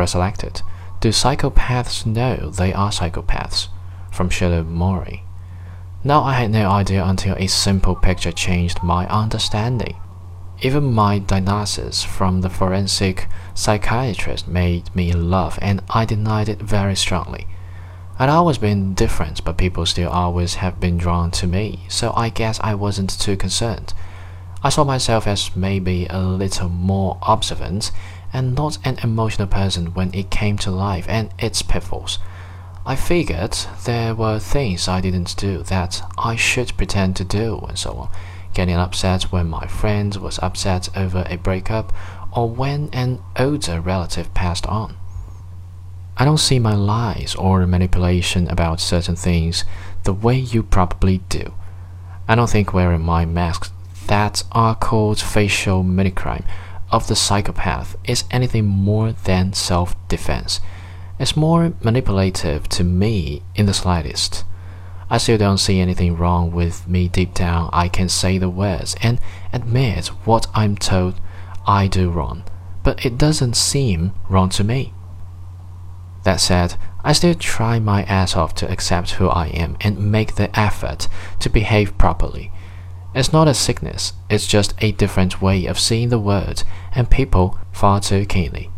are selected. Do psychopaths know they are psychopaths? From Sheila Mori. Now I had no idea until a simple picture changed my understanding. Even my diagnosis from the forensic psychiatrist made me laugh, and I denied it very strongly. I'd always been different, but people still always have been drawn to me, so I guess I wasn't too concerned. I saw myself as maybe a little more observant and not an emotional person when it came to life and its pitfalls. I figured there were things I didn't do that I should pretend to do and so on. Getting upset when my friend was upset over a breakup or when an older relative passed on. I don't see my lies or manipulation about certain things the way you probably do. I don't think wearing my masks that are called facial mimicry of the psychopath is anything more than self defense. It's more manipulative to me in the slightest. I still don't see anything wrong with me deep down. I can say the words and admit what I'm told I do wrong, but it doesn't seem wrong to me. That said, I still try my ass off to accept who I am and make the effort to behave properly. It's not a sickness, it's just a different way of seeing the world and people far too keenly.